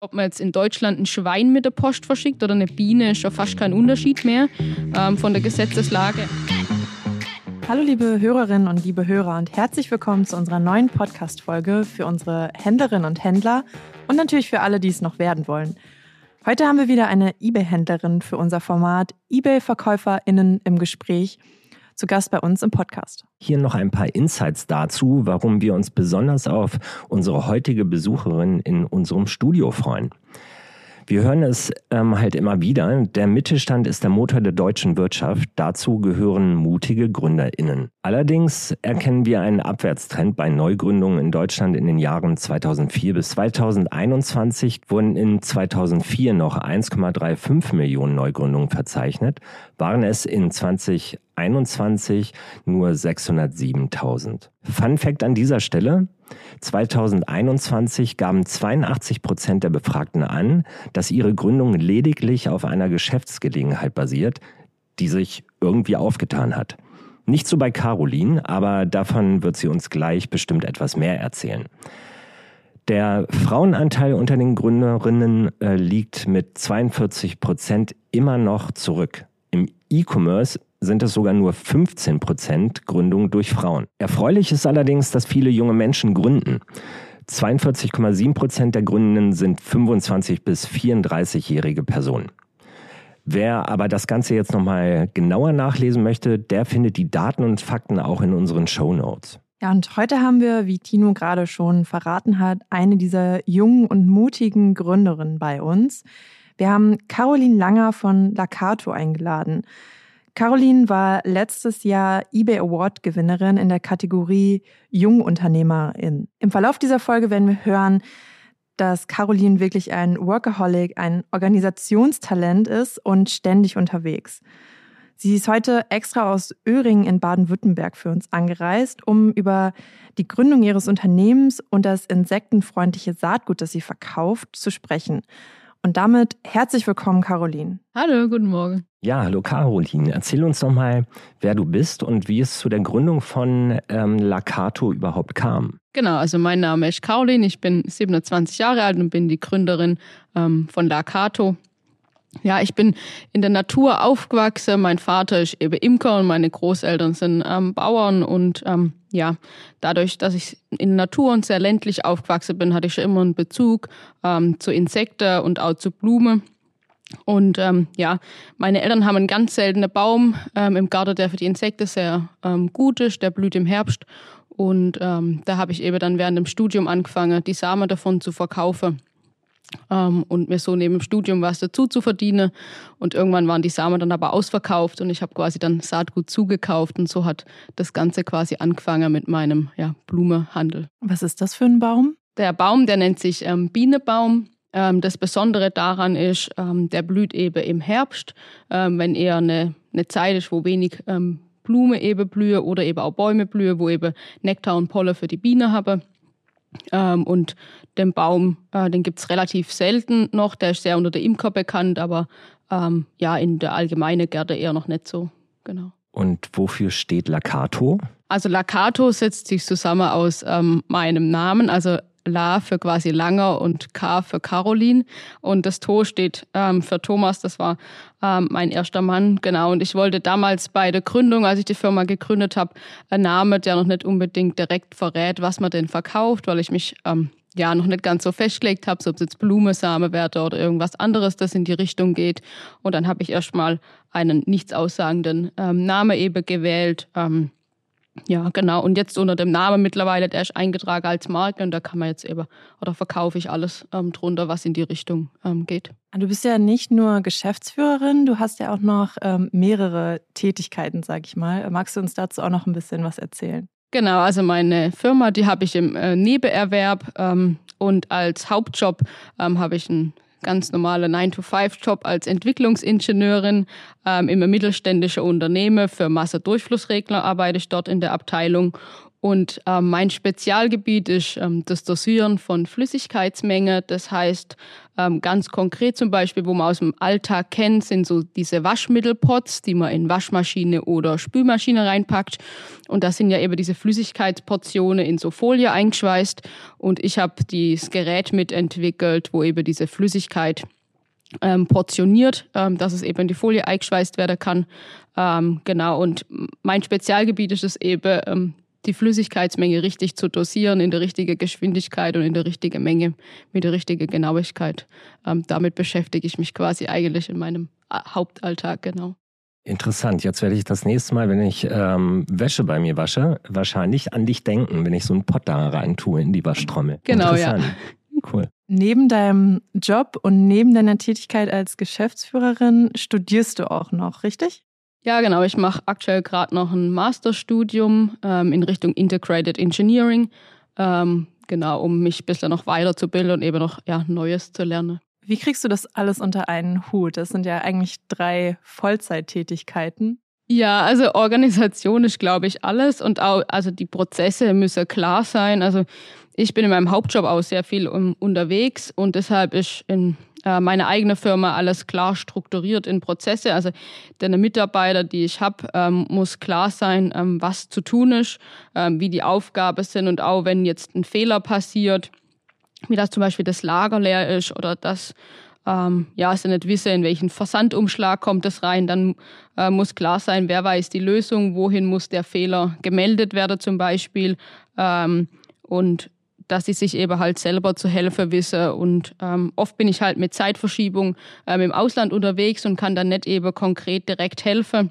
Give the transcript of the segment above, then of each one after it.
Ob man jetzt in Deutschland ein Schwein mit der Post verschickt oder eine Biene, ist schon fast kein Unterschied mehr ähm, von der Gesetzeslage. Hallo liebe Hörerinnen und liebe Hörer und herzlich willkommen zu unserer neuen Podcast-Folge für unsere Händlerinnen und Händler und natürlich für alle, die es noch werden wollen. Heute haben wir wieder eine eBay-Händlerin für unser Format eBay-VerkäuferInnen im Gespräch zu Gast bei uns im Podcast. Hier noch ein paar Insights dazu, warum wir uns besonders auf unsere heutige Besucherin in unserem Studio freuen. Wir hören es ähm, halt immer wieder. Der Mittelstand ist der Motor der deutschen Wirtschaft. Dazu gehören mutige GründerInnen. Allerdings erkennen wir einen Abwärtstrend bei Neugründungen in Deutschland in den Jahren 2004 bis 2021 wurden in 2004 noch 1,35 Millionen Neugründungen verzeichnet, waren es in 2021 nur 607.000. Fun Fact an dieser Stelle. 2021 gaben 82 Prozent der Befragten an, dass ihre Gründung lediglich auf einer Geschäftsgelegenheit basiert, die sich irgendwie aufgetan hat. Nicht so bei Caroline, aber davon wird sie uns gleich bestimmt etwas mehr erzählen. Der Frauenanteil unter den Gründerinnen äh, liegt mit 42 Prozent immer noch zurück. Im E-Commerce sind es sogar nur 15 Prozent Gründung durch Frauen. Erfreulich ist allerdings, dass viele junge Menschen gründen. 42,7 Prozent der Gründenden sind 25 bis 34-jährige Personen. Wer aber das Ganze jetzt nochmal genauer nachlesen möchte, der findet die Daten und Fakten auch in unseren Show Notes. Ja, und heute haben wir, wie Tino gerade schon verraten hat, eine dieser jungen und mutigen Gründerinnen bei uns. Wir haben Caroline Langer von Lakato eingeladen. Caroline war letztes Jahr eBay Award Gewinnerin in der Kategorie Jungunternehmerin. Im Verlauf dieser Folge werden wir hören, dass Caroline wirklich ein Workaholic, ein Organisationstalent ist und ständig unterwegs. Sie ist heute extra aus Öhringen in Baden-Württemberg für uns angereist, um über die Gründung ihres Unternehmens und das insektenfreundliche Saatgut, das sie verkauft, zu sprechen. Und damit herzlich willkommen, Caroline. Hallo, guten Morgen. Ja, hallo Caroline. Erzähl uns doch mal, wer du bist und wie es zu der Gründung von ähm, Lakato überhaupt kam. Genau, also mein Name ist Caroline, ich bin 27 Jahre alt und bin die Gründerin ähm, von Lakato. Ja, ich bin in der Natur aufgewachsen. Mein Vater ist eben Imker und meine Großeltern sind ähm, Bauern. Und ähm, ja, dadurch, dass ich in der Natur und sehr ländlich aufgewachsen bin, hatte ich schon immer einen Bezug ähm, zu Insekten und auch zu Blumen. Und ähm, ja, meine Eltern haben einen ganz seltenen Baum ähm, im Garten, der für die Insekten sehr ähm, gut ist. Der blüht im Herbst. Und ähm, da habe ich eben dann während dem Studium angefangen, die Samen davon zu verkaufen ähm, und mir so neben dem Studium was dazu zu verdienen. Und irgendwann waren die Samen dann aber ausverkauft und ich habe quasi dann Saatgut zugekauft und so hat das Ganze quasi angefangen mit meinem ja, Blumehandel. Was ist das für ein Baum? Der Baum, der nennt sich ähm, Bienenbaum. Ähm, das Besondere daran ist, ähm, der blüht eben im Herbst, ähm, wenn eher eine, eine Zeit ist, wo wenig Blume eben blühe oder eben auch Bäume blühe, wo eben Nektar und Pollen für die Biene habe. Ähm, und den Baum, äh, den gibt es relativ selten noch. Der ist sehr unter der Imker bekannt, aber ähm, ja, in der allgemeinen Gärte eher noch nicht so. Genau. Und wofür steht Lakato? Also Lakato setzt sich zusammen aus ähm, meinem Namen, also La für quasi Langer und K für Caroline. Und das To steht ähm, für Thomas, das war ähm, mein erster Mann, genau. Und ich wollte damals bei der Gründung, als ich die Firma gegründet habe, einen Namen, der noch nicht unbedingt direkt verrät, was man denn verkauft, weil ich mich ähm, ja noch nicht ganz so festgelegt habe, ob es jetzt Blumesamewerte oder irgendwas anderes, das in die Richtung geht. Und dann habe ich erstmal einen nichts aussagenden ähm, Namen eben gewählt. Ähm, ja, genau. Und jetzt unter dem Namen mittlerweile, der ist eingetragen als Marke und da kann man jetzt eben, oder verkaufe ich alles ähm, drunter, was in die Richtung ähm, geht. Du bist ja nicht nur Geschäftsführerin, du hast ja auch noch ähm, mehrere Tätigkeiten, sag ich mal. Magst du uns dazu auch noch ein bisschen was erzählen? Genau, also meine Firma, die habe ich im äh, Nebenerwerb ähm, und als Hauptjob ähm, habe ich einen ganz normaler 9-to-5-Job als Entwicklungsingenieurin. Ähm, im mittelständischen Unternehmen für Masserdurchflussregler arbeite ich dort in der Abteilung Und äh, mein Spezialgebiet ist ähm, das Dosieren von Flüssigkeitsmenge. Das heißt, ähm, ganz konkret zum Beispiel, wo man aus dem Alltag kennt, sind so diese Waschmittelpots, die man in Waschmaschine oder Spülmaschine reinpackt. Und da sind ja eben diese Flüssigkeitsportionen in so Folie eingeschweißt. Und ich habe dieses Gerät mitentwickelt, wo eben diese Flüssigkeit ähm, portioniert, ähm, dass es eben in die Folie eingeschweißt werden kann. Ähm, genau, und mein Spezialgebiet ist es eben, ähm, die Flüssigkeitsmenge richtig zu dosieren, in der richtigen Geschwindigkeit und in der richtigen Menge, mit der richtigen Genauigkeit. Ähm, damit beschäftige ich mich quasi eigentlich in meinem äh, Hauptalltag, genau. Interessant. Jetzt werde ich das nächste Mal, wenn ich ähm, Wäsche bei mir wasche, wahrscheinlich an dich denken, wenn ich so einen Pott da rein tue in die Waschtrommel. Genau, ja. Cool. Neben deinem Job und neben deiner Tätigkeit als Geschäftsführerin studierst du auch noch, richtig? Ja, genau. Ich mache aktuell gerade noch ein Masterstudium ähm, in Richtung Integrated Engineering. Ähm, genau, um mich ein bisschen noch weiterzubilden und eben noch ja, Neues zu lernen. Wie kriegst du das alles unter einen Hut? Das sind ja eigentlich drei Vollzeittätigkeiten. Ja, also Organisation ist, glaube ich, alles und auch, also die Prozesse müssen klar sein. Also ich bin in meinem Hauptjob auch sehr viel um, unterwegs und deshalb ist in meine eigene Firma alles klar strukturiert in Prozesse. Also der Mitarbeiter, die ich habe, ähm, muss klar sein, ähm, was zu tun ist, ähm, wie die Aufgaben sind und auch wenn jetzt ein Fehler passiert, wie das zum Beispiel das Lager leer ist oder das ähm, ja, sie nicht wissen, in welchen Versandumschlag kommt es rein, dann äh, muss klar sein, wer weiß die Lösung, wohin muss der Fehler gemeldet werden zum Beispiel ähm, und dass sie sich eben halt selber zu helfen wissen. Und ähm, oft bin ich halt mit Zeitverschiebung ähm, im Ausland unterwegs und kann dann nicht eben konkret direkt helfen.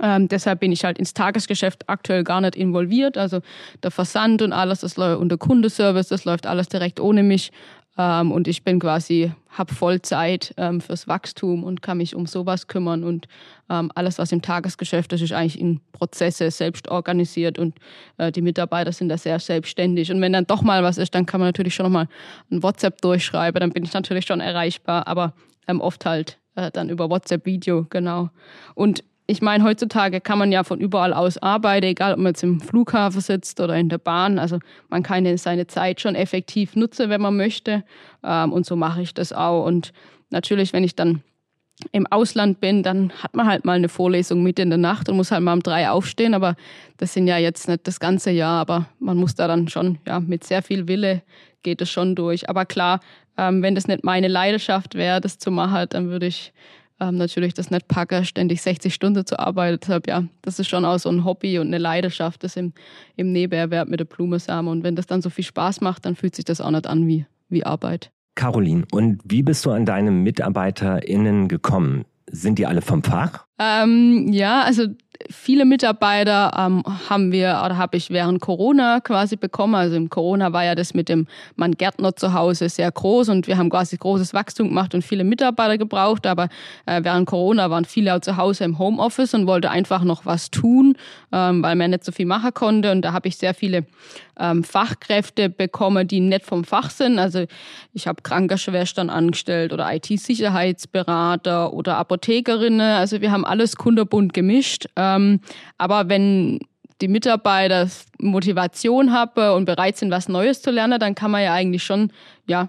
Ähm, deshalb bin ich halt ins Tagesgeschäft aktuell gar nicht involviert. Also der Versand und alles, das läuft und der Kundenservice, das läuft alles direkt ohne mich. Ähm, und ich bin quasi, habe voll Zeit ähm, fürs Wachstum und kann mich um sowas kümmern. Und ähm, alles, was im Tagesgeschäft ist, ist eigentlich in Prozesse selbst organisiert und äh, die Mitarbeiter sind da sehr selbstständig. Und wenn dann doch mal was ist, dann kann man natürlich schon nochmal ein WhatsApp durchschreiben, dann bin ich natürlich schon erreichbar, aber ähm, oft halt äh, dann über WhatsApp-Video, genau. Und ich meine, heutzutage kann man ja von überall aus arbeiten, egal ob man jetzt im Flughafen sitzt oder in der Bahn. Also man kann seine Zeit schon effektiv nutzen, wenn man möchte. Ähm, und so mache ich das auch. Und natürlich, wenn ich dann im Ausland bin, dann hat man halt mal eine Vorlesung mit in der Nacht und muss halt mal um drei aufstehen. Aber das sind ja jetzt nicht das ganze Jahr, aber man muss da dann schon, ja, mit sehr viel Wille geht es schon durch. Aber klar, ähm, wenn das nicht meine Leidenschaft wäre, das zu machen, dann würde ich ähm, natürlich das nicht packe, ständig 60 Stunden zu arbeiten. Deshalb ja, das ist schon auch so ein Hobby und eine Leidenschaft, das im, im Nebenerwerb mit der Blumensamen. Und wenn das dann so viel Spaß macht, dann fühlt sich das auch nicht an wie, wie Arbeit. Caroline, und wie bist du an deine MitarbeiterInnen gekommen? Sind die alle vom Fach? Ähm, ja, also viele Mitarbeiter ähm, haben wir oder habe ich während Corona quasi bekommen. Also im Corona war ja das mit dem Mann Gärtner zu Hause sehr groß und wir haben quasi großes Wachstum gemacht und viele Mitarbeiter gebraucht. Aber äh, während Corona waren viele auch zu Hause im Homeoffice und wollte einfach noch was tun, ähm, weil man nicht so viel machen konnte. Und da habe ich sehr viele ähm, Fachkräfte bekommen, die nicht vom Fach sind. Also ich habe Krankenschwestern angestellt oder IT-Sicherheitsberater oder Apothekerinnen. Also wir haben alles kunderbunt gemischt. Ähm, aber wenn die Mitarbeiter Motivation haben und bereit sind, was Neues zu lernen, dann kann man ja eigentlich schon ja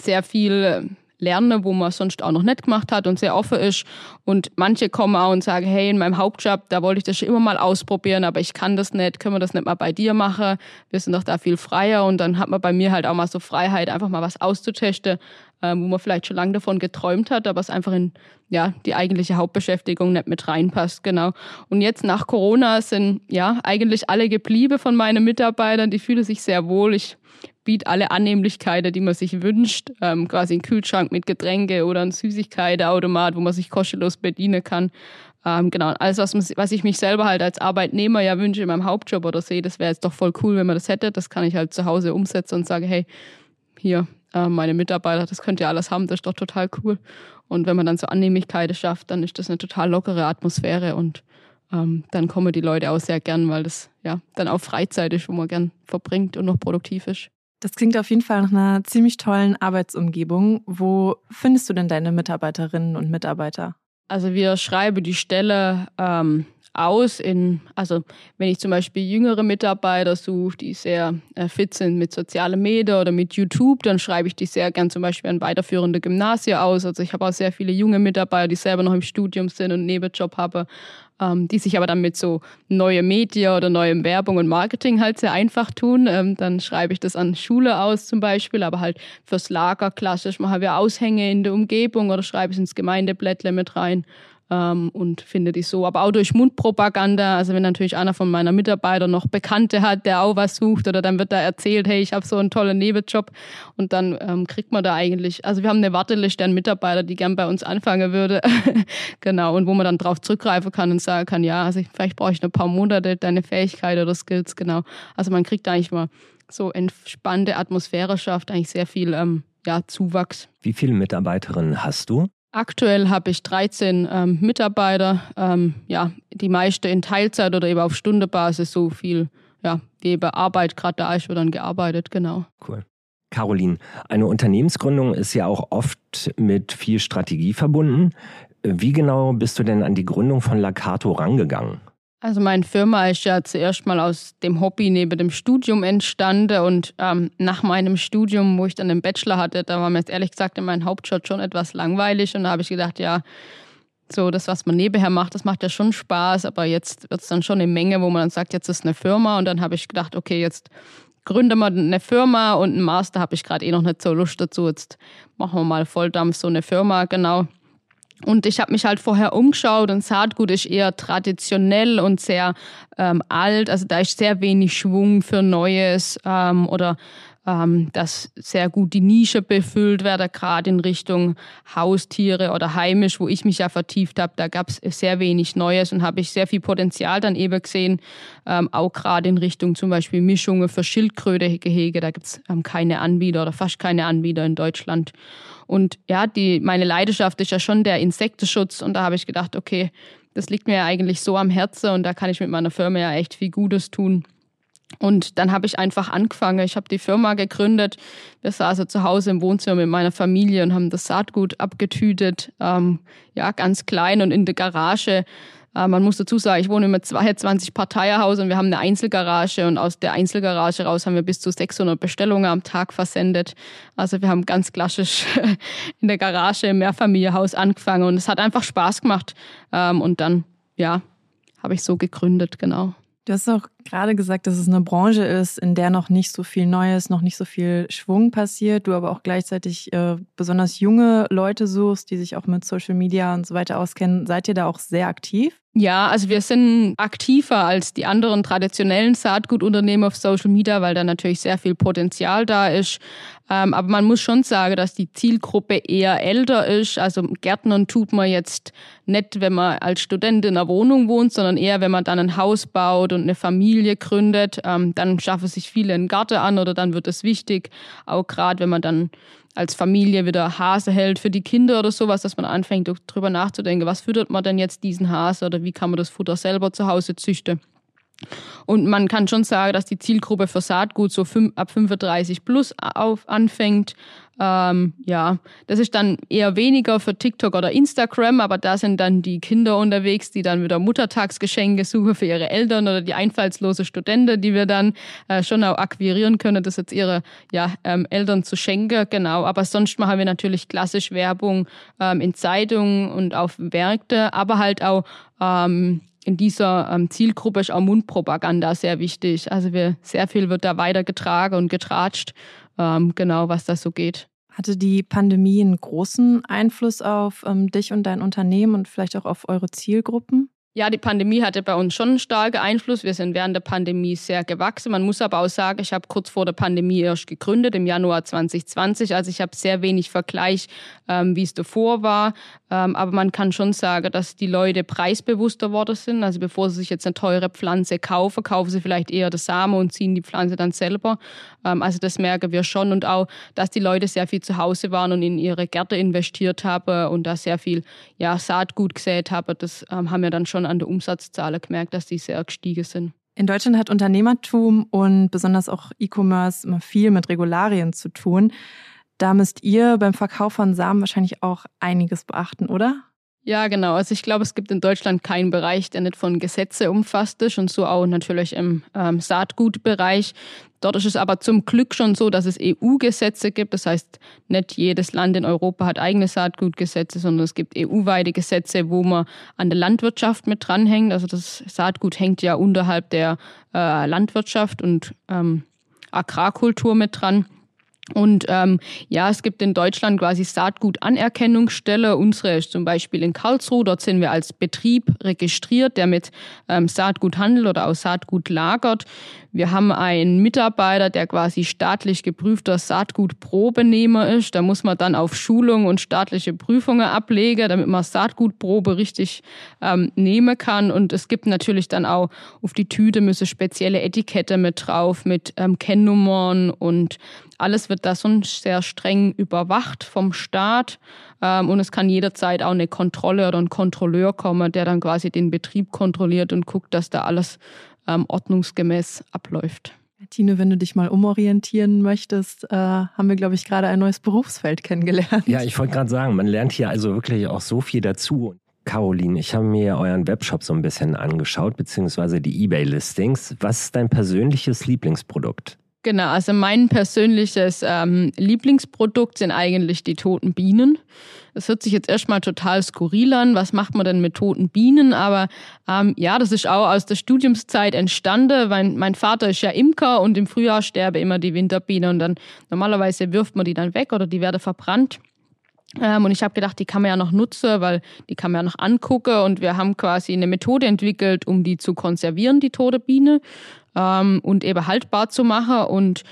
sehr viel lernen, wo man sonst auch noch nicht gemacht hat und sehr offen ist. Und manche kommen auch und sagen, hey, in meinem Hauptjob, da wollte ich das schon immer mal ausprobieren, aber ich kann das nicht, können wir das nicht mal bei dir machen? Wir sind doch da viel freier und dann hat man bei mir halt auch mal so Freiheit, einfach mal was auszutesten, äh, wo man vielleicht schon lange davon geträumt hat, aber es einfach in ja, die eigentliche Hauptbeschäftigung nicht mit reinpasst, genau. Und jetzt nach Corona sind ja eigentlich alle geblieben von meinen Mitarbeitern, die fühlen sich sehr wohl. Ich biete alle Annehmlichkeiten, die man sich wünscht, ähm, quasi ein Kühlschrank mit Getränke oder ein Süßigkeitenautomat, wo man sich kostenlos bedienen kann. Ähm, genau, alles, was, was ich mich selber halt als Arbeitnhmer ja wünsche in meinem Hauptjob oder sehe, das wäre jetzt doch voll cool, wenn man das hätte. Das kann ich halt zu Hause umsetzen und sage, hey, hier, äh, meine Mitarbeiter, das könnt ihr alles haben, das ist doch total cool. Und wenn man dann so Annehmlichkeiten schafft, dann ist das eine total lockere Atmosphäre und ähm, dann kommen die Leute auch sehr gern, weil das ja dann auch Freizeit ist, wo man gern verbringt und noch produktiv ist. Das klingt auf jeden Fall nach einer ziemlich tollen Arbeitsumgebung. Wo findest du denn deine Mitarbeiterinnen und Mitarbeiter? Also wir schreiben die Stelle ähm, aus in, also wenn ich zum Beispiel jüngere Mitarbeiter suche, die sehr äh, fit sind mit sozialen Medien oder mit YouTube, dann schreibe ich die sehr gern zum Beispiel an weiterführende Gymnasien aus. Also ich habe auch sehr viele junge Mitarbeiter, die selber noch im Studium sind und einen Nebenjob haben, ähm, die sich aber dann mit so neue Medien oder neuem Werbung und Marketing halt sehr einfach tun. Ähm, dann schreibe ich das an Schule aus zum Beispiel, aber halt fürs Lager klassisch. Hat ja Aushänge in der Umgebung oder schreibe es ins Gemeindeblättle mit rein ähm, und finde die so. Aber auch durch Mundpropaganda, also wenn natürlich einer von meiner Mitarbeiter noch Bekannte hat, der auch was sucht oder dann wird da erzählt, hey, ich habe so einen tollen Nebenjob und dann ähm, kriegt man da eigentlich, also wir haben eine Warteliste an Mitarbeiter, die gern bei uns anfangen würde, genau, und wo man dann drauf zurückgreifen kann und sagen kann, ja, also ich, vielleicht brauche ich ein paar Monate deine Fähigkeit oder Skills, genau. Also man kriegt eigentlich mal so entspannte Atmosphäre schafft, eigentlich sehr viel ähm, ja, Zuwachs. Wie viele Mitarbeiterinnen hast du? Aktuell habe ich 13 ähm, Mitarbeiter, ähm, ja, die meiste in Teilzeit oder eben auf Stundebasis, so viel, ja, wie eben Arbeit gerade da ist, wird dann gearbeitet, genau. Cool. Caroline, eine Unternehmensgründung ist ja auch oft mit viel Strategie verbunden. Wie genau bist du denn an die Gründung von Lakato rangegangen? Also meine Firma ist ja zuerst mal aus dem Hobby neben dem Studium entstanden und ähm, nach meinem Studium, wo ich dann den Bachelor hatte, da war mir jetzt ehrlich gesagt in meinem Hauptjob schon etwas langweilig und da habe ich gedacht, ja, so das, was man nebenher macht, das macht ja schon Spaß, aber jetzt wird es dann schon eine Menge, wo man dann sagt, jetzt ist eine Firma und dann habe ich gedacht, okay, jetzt gründe mal eine Firma und einen Master habe ich gerade eh noch nicht so Lust dazu, jetzt machen wir mal Volldampf so eine Firma, genau. Und ich habe mich halt vorher umgeschaut und Saatgut ist eher traditionell und sehr ähm, alt. Also da ist sehr wenig Schwung für Neues ähm, oder ähm, dass sehr gut die Nische befüllt werde, gerade in Richtung Haustiere oder heimisch, wo ich mich ja vertieft habe. Da gab es sehr wenig Neues und habe ich sehr viel Potenzial dann eben gesehen, ähm, auch gerade in Richtung zum Beispiel Mischungen für Schildkrötegehege. Da gibt es ähm, keine Anbieter oder fast keine Anbieter in Deutschland. Und ja, die, meine Leidenschaft ist ja schon der Insektenschutz und da habe ich gedacht, okay, das liegt mir ja eigentlich so am Herzen und da kann ich mit meiner Firma ja echt viel Gutes tun. Und dann habe ich einfach angefangen. Ich habe die Firma gegründet. Wir saßen zu Hause im Wohnzimmer mit meiner Familie und haben das Saatgut abgetütet. Ähm, ja, ganz klein und in der Garage. Äh, man muss dazu sagen, ich wohne im 22 Parteierhaus und wir haben eine Einzelgarage und aus der Einzelgarage raus haben wir bis zu 600 Bestellungen am Tag versendet. Also wir haben ganz klassisch in der Garage im Mehrfamilienhaus angefangen und es hat einfach Spaß gemacht. Ähm, und dann, ja, habe ich so gegründet, genau. Du hast auch gerade gesagt, dass es eine Branche ist, in der noch nicht so viel Neues, noch nicht so viel Schwung passiert. Du aber auch gleichzeitig äh, besonders junge Leute suchst, die sich auch mit Social Media und so weiter auskennen. Seid ihr da auch sehr aktiv? Ja, also wir sind aktiver als die anderen traditionellen Saatgutunternehmen auf Social Media, weil da natürlich sehr viel Potenzial da ist. Ähm, aber man muss schon sagen, dass die Zielgruppe eher älter ist. Also Gärtnern tut man jetzt nicht, wenn man als Student in einer Wohnung wohnt, sondern eher, wenn man dann ein Haus baut und eine Familie gründet. Ähm, dann schaffen sich viele einen Garten an oder dann wird es wichtig. Auch gerade, wenn man dann als Familie wieder Hase hält für die Kinder oder sowas, dass man anfängt, darüber nachzudenken, was füttert man denn jetzt diesen Hase oder wie kann man das Futter selber zu Hause züchten. Und man kann schon sagen, dass die Zielgruppe für Saatgut so ab 35 plus auf anfängt. Ähm, ja, das ist dann eher weniger für TikTok oder Instagram, aber da sind dann die Kinder unterwegs, die dann wieder Muttertagsgeschenke suchen für ihre Eltern oder die einfallslose Studenten, die wir dann äh, schon auch akquirieren können, das jetzt ihre ja, ähm, Eltern zu schenken. Genau, aber sonst machen wir natürlich klassisch Werbung ähm, in Zeitungen und auf Märkte, aber halt auch ähm, in dieser ähm, Zielgruppe ist auch Mundpropaganda sehr wichtig. Also wir, sehr viel wird da weitergetragen und getratscht, ähm, genau was das so geht. Hatte die Pandemie einen großen Einfluss auf ähm, dich und dein Unternehmen und vielleicht auch auf eure Zielgruppen? Ja, die Pandemie hatte bei uns schon einen starken Einfluss. Wir sind während der Pandemie sehr gewachsen. Man muss aber auch sagen, ich habe kurz vor der Pandemie erst gegründet, im Januar 2020. Also ich habe sehr wenig Vergleich, ähm, wie es davor war. Ähm, aber man kann schon sagen, dass die Leute preisbewusster geworden sind. Also bevor sie sich jetzt eine teure Pflanze kaufen, kaufen sie vielleicht eher das Samen und ziehen die Pflanze dann selber. Ähm, also das merken wir schon. Und auch, dass die Leute sehr viel zu Hause waren und in ihre Gärte investiert haben und da sehr viel ja, Saatgut gesät haben. Das ähm, haben wir dann schon an der Umsatzzahl gemerkt, dass die sehr gestiegen sind. In Deutschland hat Unternehmertum und besonders auch E-Commerce immer viel mit Regularien zu tun. Da müsst ihr beim Verkauf von Samen wahrscheinlich auch einiges beachten, oder? Ja, genau. Also ich glaube, es gibt in Deutschland keinen Bereich, der nicht von Gesetze umfasst ist und so auch natürlich im ähm, Saatgutbereich. Dort ist es aber zum Glück schon so, dass es EU-Gesetze gibt. Das heißt, nicht jedes Land in Europa hat eigene Saatgutgesetze, sondern es gibt EU-weite Gesetze, wo man an der Landwirtschaft mit dranhängt. Also das Saatgut hängt ja unterhalb der äh, Landwirtschaft und ähm, Agrarkultur mit dran. Und ähm, ja, es gibt in Deutschland quasi Saatgutanerkennungsstelle. Unsere ist zum Beispiel in Karlsruhe. Dort sind wir als Betrieb registriert, der mit ähm, Saatgut handelt oder aus Saatgut lagert. Wir haben einen Mitarbeiter, der quasi staatlich geprüfter Saatgutprobenehmer ist. Da muss man dann auf Schulung und staatliche Prüfungen ablegen, damit man Saatgutprobe richtig ähm, nehmen kann. Und es gibt natürlich dann auch auf die Tüte müsse spezielle Etikette mit drauf, mit ähm, Kennnummern und alles wird da sonst sehr streng überwacht vom Staat. Ähm, und es kann jederzeit auch eine Kontrolle oder ein Kontrolleur kommen, der dann quasi den Betrieb kontrolliert und guckt, dass da alles ähm, ordnungsgemäß abläuft. Tine, wenn du dich mal umorientieren möchtest, äh, haben wir, glaube ich, gerade ein neues Berufsfeld kennengelernt. Ja, ich wollte gerade sagen, man lernt hier also wirklich auch so viel dazu. Caroline, ich habe mir euren Webshop so ein bisschen angeschaut, beziehungsweise die eBay-Listings. Was ist dein persönliches Lieblingsprodukt? Genau, also mein persönliches ähm, Lieblingsprodukt sind eigentlich die toten Bienen. Das hört sich jetzt erstmal total skurril an. Was macht man denn mit toten Bienen? Aber ähm, ja, das ist auch aus der Studiumszeit entstanden. Mein, mein Vater ist ja Imker und im Frühjahr sterbe immer die Winterbiene und dann normalerweise wirft man die dann weg oder die werden verbrannt. Ähm, und ich habe gedacht, die kann man ja noch nutzen, weil die kann man ja noch angucken. Und wir haben quasi eine Methode entwickelt, um die zu konservieren, die tote Biene ähm, und eben haltbar zu machen. Und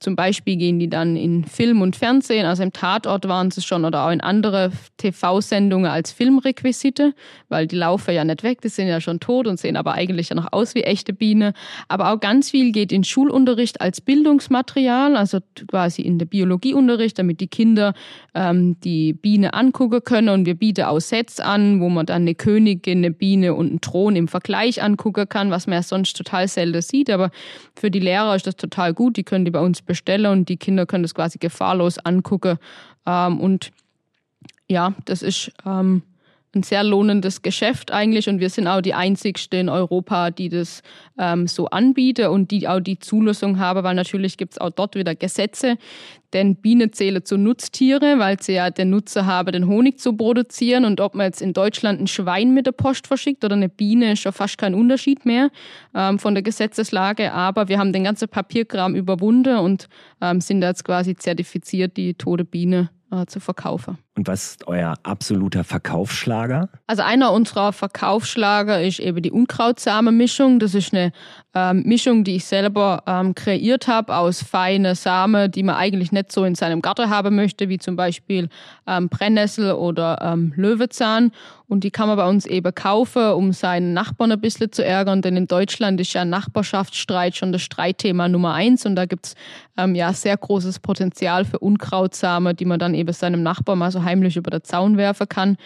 zum Beispiel gehen die dann in Film und Fernsehen, also im Tatort waren sie schon oder auch in andere TV-Sendungen als Filmrequisite, weil die laufen ja nicht weg, die sind ja schon tot und sehen aber eigentlich ja noch aus wie echte Biene. Aber auch ganz viel geht in Schulunterricht als Bildungsmaterial, also quasi in der Biologieunterricht, damit die Kinder ähm, die Biene angucken können und wir bieten auch Sets an, wo man dann eine Königin, eine Biene und einen Thron im Vergleich angucken kann, was man ja sonst total selten sieht. Aber für die Lehrer ist das total gut, die können die bei uns bestelle und die Kinder können das quasi gefahrlos angucken. Ähm, und ja, das ist ähm, ein sehr lohnendes Geschäft eigentlich. Und wir sind auch die einzigste in Europa, die das ähm, so anbieten und die auch die Zulassung haben, weil natürlich gibt es auch dort wieder Gesetze, denn Bienen zählen zu Nutztiere, weil sie ja den Nutzer haben, den Honig zu produzieren. Und ob man jetzt in Deutschland ein Schwein mit der Post verschickt oder eine Biene, ist ja fast kein Unterschied mehr ähm, von der Gesetzeslage, aber wir haben den ganzen Papierkram überwunden und ähm, sind jetzt quasi zertifiziert, die tote Biene äh, zu verkaufen. Und was ist euer absoluter Verkaufsschlager? Also einer unserer Verkaufsschlager ist eben die Unkrautsamenmischung. Das ist eine ähm, Mischung, die ich selber ähm, kreiert habe aus feinen Samen, die man eigentlich nicht so in seinem Garten haben möchte, wie zum Beispiel ähm, Brennnessel oder ähm, Löwezahn. Und die kann man bei uns eben kaufen, um seinen Nachbarn ein bisschen zu ärgern. Denn in Deutschland ist ja Nachbarschaftsstreit schon das Streitthema Nummer eins. Und da gibt es ähm, ja sehr großes Potenzial für Unkrautsamen, die man dann eben seinem Nachbar mal so heimlich über den Zaun werfen kann.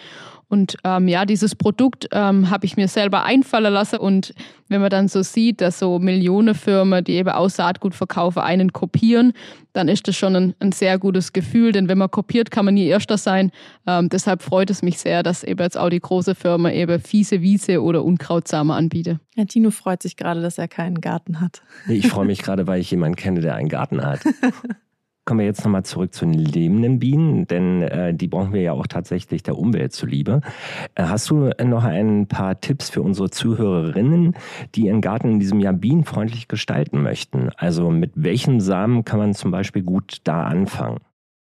Und ähm, ja, dieses Produkt ähm, habe ich mir selber einfallen lassen. Und wenn man dann so sieht, dass so Millionenfirmen, die eben auch Saatgut verkaufen, einen kopieren, dann ist das schon ein, ein, sehr gutes Gefühl. Denn wenn man kopiert, kann man nie Erster sein. Ähm, deshalb freut es mich sehr, dass eben jetzt auch die große Firma eben fiese Wiese oder Unkrautsame anbietet. Ja, Tino freut sich gerade, dass er keinen Garten hat. Ich freue mich gerade, weil ich jemanden kenne, der einen Garten hat. Kommen wir jetzt nochmal zurück zu den lebenden Bienen, denn äh, die brauchen wir ja auch tatsächlich der Umwelt zuliebe. Äh, hast du noch ein paar Tipps für unsere Zuhörerinnen, die ihren Garten in diesem Jahr bienenfreundlich gestalten möchten? Also mit welchen Samen kann man zum Beispiel gut da anfangen?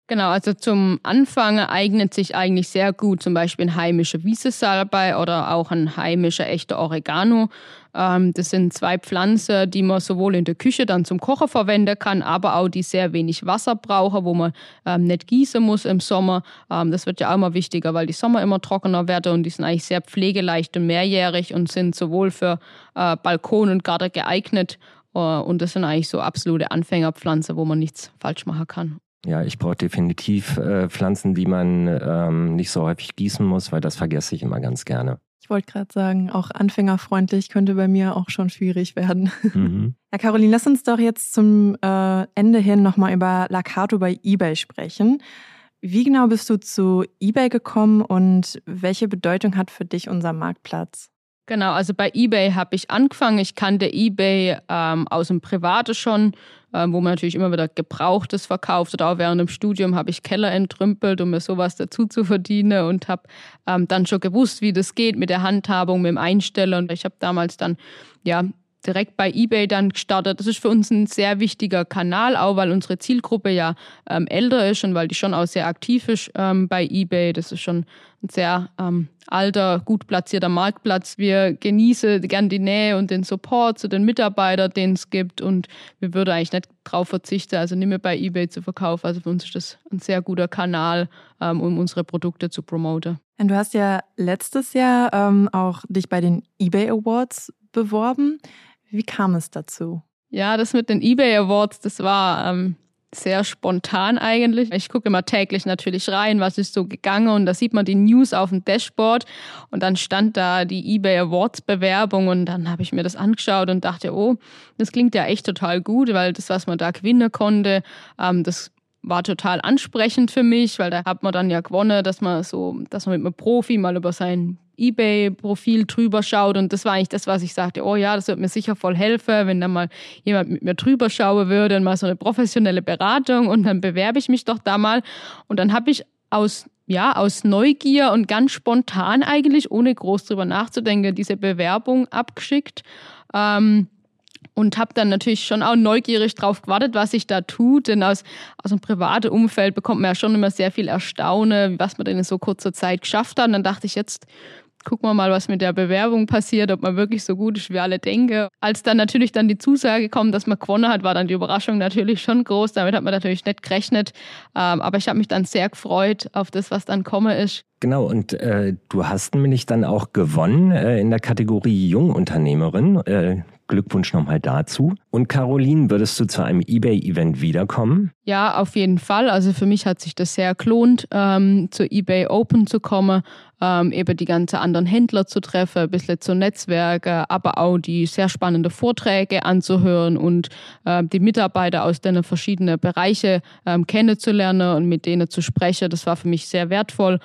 Genau, also zum Anfang eignet sich eigentlich sehr gut zum Beispiel ein heimischer Wiesesalbei oder auch ein heimischer echter Oregano. Ähm, das sind zwei Pflanzen, die man sowohl in der Küche dann zum Kochen verwenden kann, aber auch die sehr wenig Wasser brauchen, wo man ähm, nicht gießen muss im Sommer. Ähm, das wird ja auch immer wichtiger, weil die Sommer immer trockener werden und die sind eigentlich sehr pflegeleicht und mehrjährig und sind sowohl für äh, Balkon und Garten geeignet. Äh, und das sind eigentlich so absolute Anfängerpflanzen, wo man nichts falsch machen kann. Ja, ich brauche definitiv äh, Pflanzen, die man ähm, nicht so häufig gießen muss, weil das vergesse ich immer ganz gerne. Ich wollte gerade sagen, auch anfängerfreundlich könnte bei mir auch schon schwierig werden. Mhm. Ja, Caroline, lass uns doch jetzt zum äh, Ende hin nochmal über Lacato bei eBay sprechen. Wie genau bist du zu eBay gekommen und welche Bedeutung hat für dich unser Marktplatz? Genau, also bei eBay habe ich angefangen. Ich kannte eBay ähm, aus dem Private schon, wo man natürlich immer wieder Gebrauchtes verkauft. Oder auch während dem Studium habe ich Keller entrümpelt, um mir sowas dazu zu verdienen und habe ähm, dann schon gewusst, wie das geht mit der Handhabung, mit dem Einstellen. Und ich habe damals dann ja direkt bei eBay dann gestartet. Das ist für uns ein sehr wichtiger Kanal, auch weil unsere Zielgruppe ja ähm, älter ist und weil die schon auch sehr aktiv ist ähm, bei eBay. Das ist schon ein sehr ähm, alter, gut platzierter Marktplatz. Wir genießen gern die Nähe und den Support zu den Mitarbeitern, den es gibt und wir würden eigentlich nicht darauf verzichten, also nicht mehr bei eBay zu verkaufen. Also für uns ist das ein sehr guter Kanal, ähm, um unsere Produkte zu promoten. Und du hast ja letztes Jahr ähm, auch dich bei den eBay Awards beworben. Wie kam es dazu? Ja, das mit den eBay Awards, das war ähm, sehr spontan eigentlich. Ich gucke immer täglich natürlich rein, was ist so gegangen und da sieht man die News auf dem Dashboard und dann stand da die eBay Awards Bewerbung und dann habe ich mir das angeschaut und dachte, oh, das klingt ja echt total gut, weil das, was man da gewinnen konnte, ähm, das war total ansprechend für mich, weil da hat man dann ja gewonnen, dass man so, dass man mit einem Profi mal über sein eBay-Profil drüber schaut. Und das war eigentlich das, was ich sagte, oh ja, das wird mir sicher voll helfen, wenn da mal jemand mit mir drüber schauen würde und mal so eine professionelle Beratung und dann bewerbe ich mich doch da mal. Und dann habe ich aus ja, aus Neugier und ganz spontan eigentlich, ohne groß drüber nachzudenken, diese Bewerbung abgeschickt. Ähm, und habe dann natürlich schon auch neugierig drauf gewartet, was sich da tut. Denn aus, aus einem privaten Umfeld bekommt man ja schon immer sehr viel Erstaunen, was man denn in so kurzer Zeit geschafft hat. Und dann dachte ich, jetzt gucken wir mal, was mit der Bewerbung passiert, ob man wirklich so gut ist, wie alle denken. Als dann natürlich dann die Zusage kommt, dass man gewonnen hat, war dann die Überraschung natürlich schon groß. Damit hat man natürlich nicht gerechnet. Ähm, aber ich habe mich dann sehr gefreut auf das, was dann komme ist. Genau, und äh, du hast nämlich dann auch gewonnen äh, in der Kategorie Jungunternehmerin. Äh, Glückwunsch nochmal dazu. Und Caroline, würdest du zu einem eBay-Event wiederkommen? Ja, auf jeden Fall. Also für mich hat sich das sehr gelohnt, ähm, zu eBay Open zu kommen, ähm, eben die ganzen anderen Händler zu treffen, ein bisschen zu Netzwerken, aber auch die sehr spannenden Vorträge anzuhören und äh, die Mitarbeiter aus den verschiedenen Bereichen ähm, kennenzulernen und mit denen zu sprechen. Das war für mich sehr wertvoll.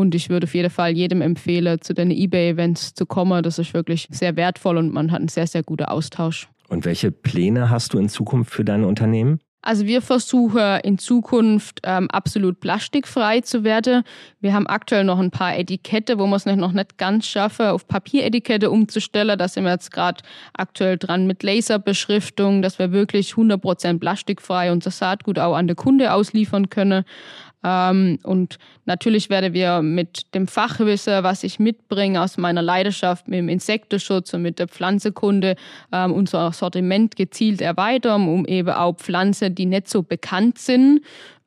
Und ich würde auf jeden Fall jedem empfehlen, zu den eBay-Events zu kommen. Das ist wirklich sehr wertvoll und man hat einen sehr, sehr guten Austausch. Und welche Pläne hast du in Zukunft für dein Unternehmen? Also wir versuchen in Zukunft ähm, absolut plastikfrei zu werden. Wir haben aktuell noch ein paar Etikette, wo wir es noch nicht ganz schaffen, auf Papieretikette umzustellen. Da sind wir jetzt gerade aktuell dran mit Laserbeschriftung, dass wir wirklich 100% plastikfrei unser Saatgut auch an den Kunde ausliefern können. Ähm, und natürlich werden wir mit dem Fachwissen, was ich mitbringe aus meiner Leidenschaft mit dem Insektenschutz und mit der Pflanzenkunde, ähm, unser Sortiment gezielt erweitern, um eben auch Pflanzen, die nicht so bekannt sind,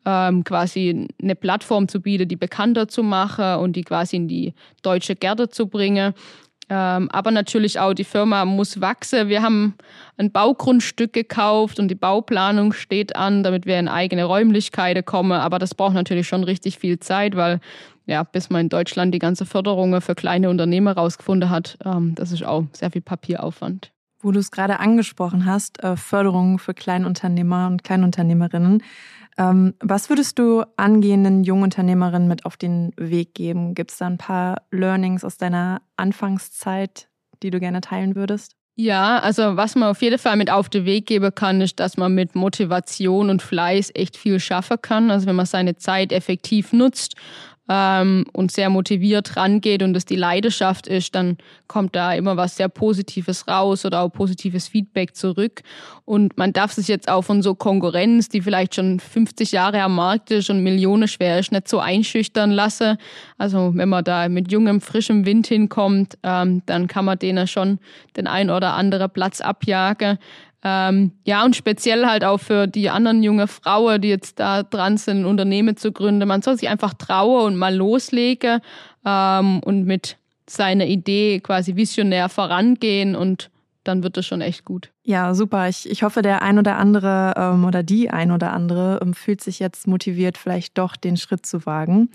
ähm, quasi eine Plattform zu bieten, die bekannter zu machen und die quasi in die deutsche Gärte zu bringen. Ähm, aber natürlich auch die Firma muss wachsen. Wir haben ein Baugrundstück gekauft und die Bauplanung steht an, damit wir in eigene Räumlichkeiten kommen. Aber das braucht natürlich schon richtig viel Zeit, weil ja, bis man in Deutschland die ganze Förderung für kleine Unternehmer rausgefunden hat, ähm, das ist auch sehr viel Papieraufwand. Wo du es gerade angesprochen hast, äh, Förderung für Kleinunternehmer und Kleinunternehmerinnen. Ähm, was würdest du angehenden Jungunternehmerinnen mit auf den Weg geben? Gibt es da ein paar Learnings aus deiner Anfangszeit, die du gerne teilen würdest? Ja, also was man auf jeden Fall mit auf den Weg geben kann, ist, dass man mit Motivation und Fleiß echt viel schaffen kann. Also wenn man seine Zeit effektiv nutzt ähm, und sehr motiviert rangeht und es die Leidenschaft ist, dann kommt da immer was sehr Positives raus oder auch positives Feedback zurück. Und man darf sich jetzt auch von so Konkurrenz, die vielleicht schon 50 Jahre am Markt ist und Millionen schwer ist, nicht so einschüchtern lassen. Also wenn man da mit jungem, frischem Wind hinkommt, ähm, dann kann man denen schon den ein oder anderen Platz abjagen. Ähm, ja, und speziell halt auch für die anderen junge Frauen, die jetzt da dran sind, ein Unternehmen zu gründen. Man soll sich einfach trauen und mal loslegen ähm, und mit seiner Idee quasi visionär vorangehen und dann wird das schon echt gut. Ja, super. Ich, ich hoffe, der ein oder andere ähm, oder die ein oder andere ähm, fühlt sich jetzt motiviert, vielleicht doch den Schritt zu wagen.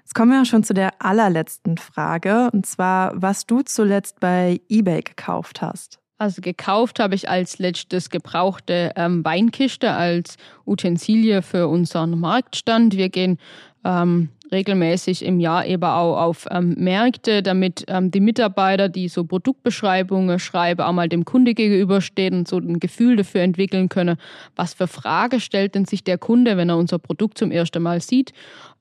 Jetzt kommen wir schon zu der allerletzten Frage, und zwar, was du zuletzt bei eBay gekauft hast. Also gekauft habe ich als letztes gebrauchte ähm, Weinkiste als Utensilie für unseren Marktstand. Wir gehen ähm, regelmäßig im Jahr eben auch auf ähm, Märkte, damit ähm, die Mitarbeiter, die so Produktbeschreibungen schreiben, auch mal dem Kunde gegenüberstehen und so ein Gefühl dafür entwickeln können, was für Frage stellt denn sich der Kunde, wenn er unser Produkt zum ersten Mal sieht.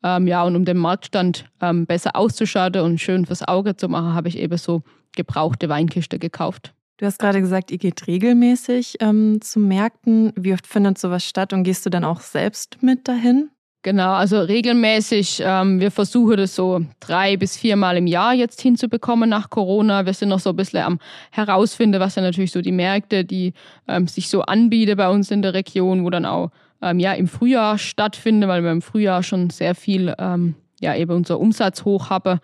Ähm, ja, und um den Marktstand ähm, besser auszuschalten und schön fürs Auge zu machen, habe ich eben so gebrauchte Weinkiste gekauft. Du hast gerade gesagt, ihr geht regelmäßig ähm, zu Märkten. Wie oft findet sowas statt und gehst du dann auch selbst mit dahin? Genau, also regelmäßig. Ähm, wir versuchen das so drei bis viermal im Jahr jetzt hinzubekommen nach Corona. Wir sind noch so ein bisschen am herausfinden, was ja natürlich so die Märkte, die ähm, sich so anbieten bei uns in der Region, wo dann auch ähm, ja im Frühjahr stattfinden, weil wir im Frühjahr schon sehr viel ähm, ja eben unser Umsatz hoch haben.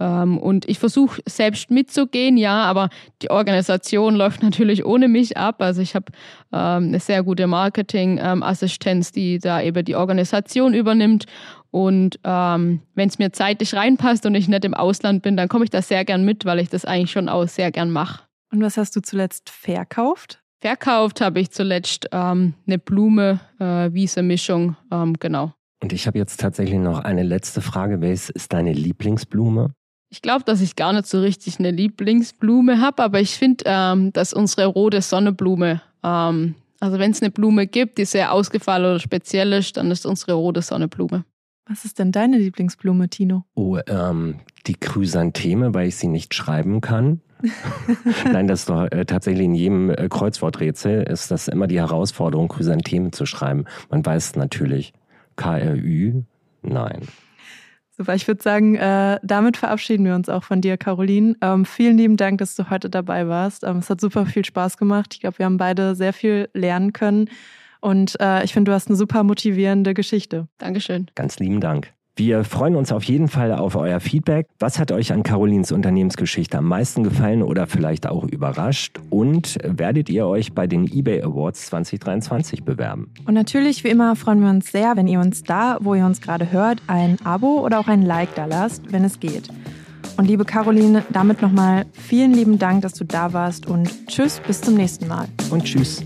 Ähm, und ich versuche selbst mitzugehen, ja, aber die Organisation läuft natürlich ohne mich ab. Also ich habe ähm, eine sehr gute Marketingassistenz, die da eben die Organisation übernimmt. Und ähm, wenn es mir zeitlich reinpasst und ich nicht im Ausland bin, dann komme ich da sehr gern mit, weil ich das eigentlich schon auch sehr gern mache. Und was hast du zuletzt verkauft? Verkauft habe ich zuletzt ähm, eine Blume, äh, Wiese-Mischung, ähm, genau. Und ich habe jetzt tatsächlich noch eine letzte Frage. Welches ist deine Lieblingsblume? Ich glaube, dass ich gar nicht so richtig eine Lieblingsblume habe, aber ich finde, ähm, dass unsere rote Sonneblume, ähm, also wenn es eine Blume gibt, die sehr ausgefallen oder speziell ist, dann ist unsere rote Sonneblume. Was ist denn deine Lieblingsblume, Tino? Oh, ähm, die Chrysantheme, weil ich sie nicht schreiben kann. Nein, das ist doch äh, tatsächlich in jedem äh, Kreuzworträtsel ist das immer die Herausforderung, Chrysantheme zu schreiben. Man weiß natürlich KRÜ, nein. Super, ich würde sagen, äh, damit verabschieden wir uns auch von dir, Caroline. Ähm, vielen lieben Dank, dass du heute dabei warst. Ähm, es hat super viel Spaß gemacht. Ich glaube, wir haben beide sehr viel lernen können. Und äh, ich finde, du hast eine super motivierende Geschichte. Dankeschön. Ganz lieben Dank. Wir freuen uns auf jeden Fall auf euer Feedback. Was hat euch an Carolins Unternehmensgeschichte am meisten gefallen oder vielleicht auch überrascht? Und werdet ihr euch bei den eBay Awards 2023 bewerben? Und natürlich, wie immer, freuen wir uns sehr, wenn ihr uns da, wo ihr uns gerade hört, ein Abo oder auch ein Like da lasst, wenn es geht. Und liebe Caroline, damit nochmal vielen lieben Dank, dass du da warst und tschüss, bis zum nächsten Mal. Und tschüss.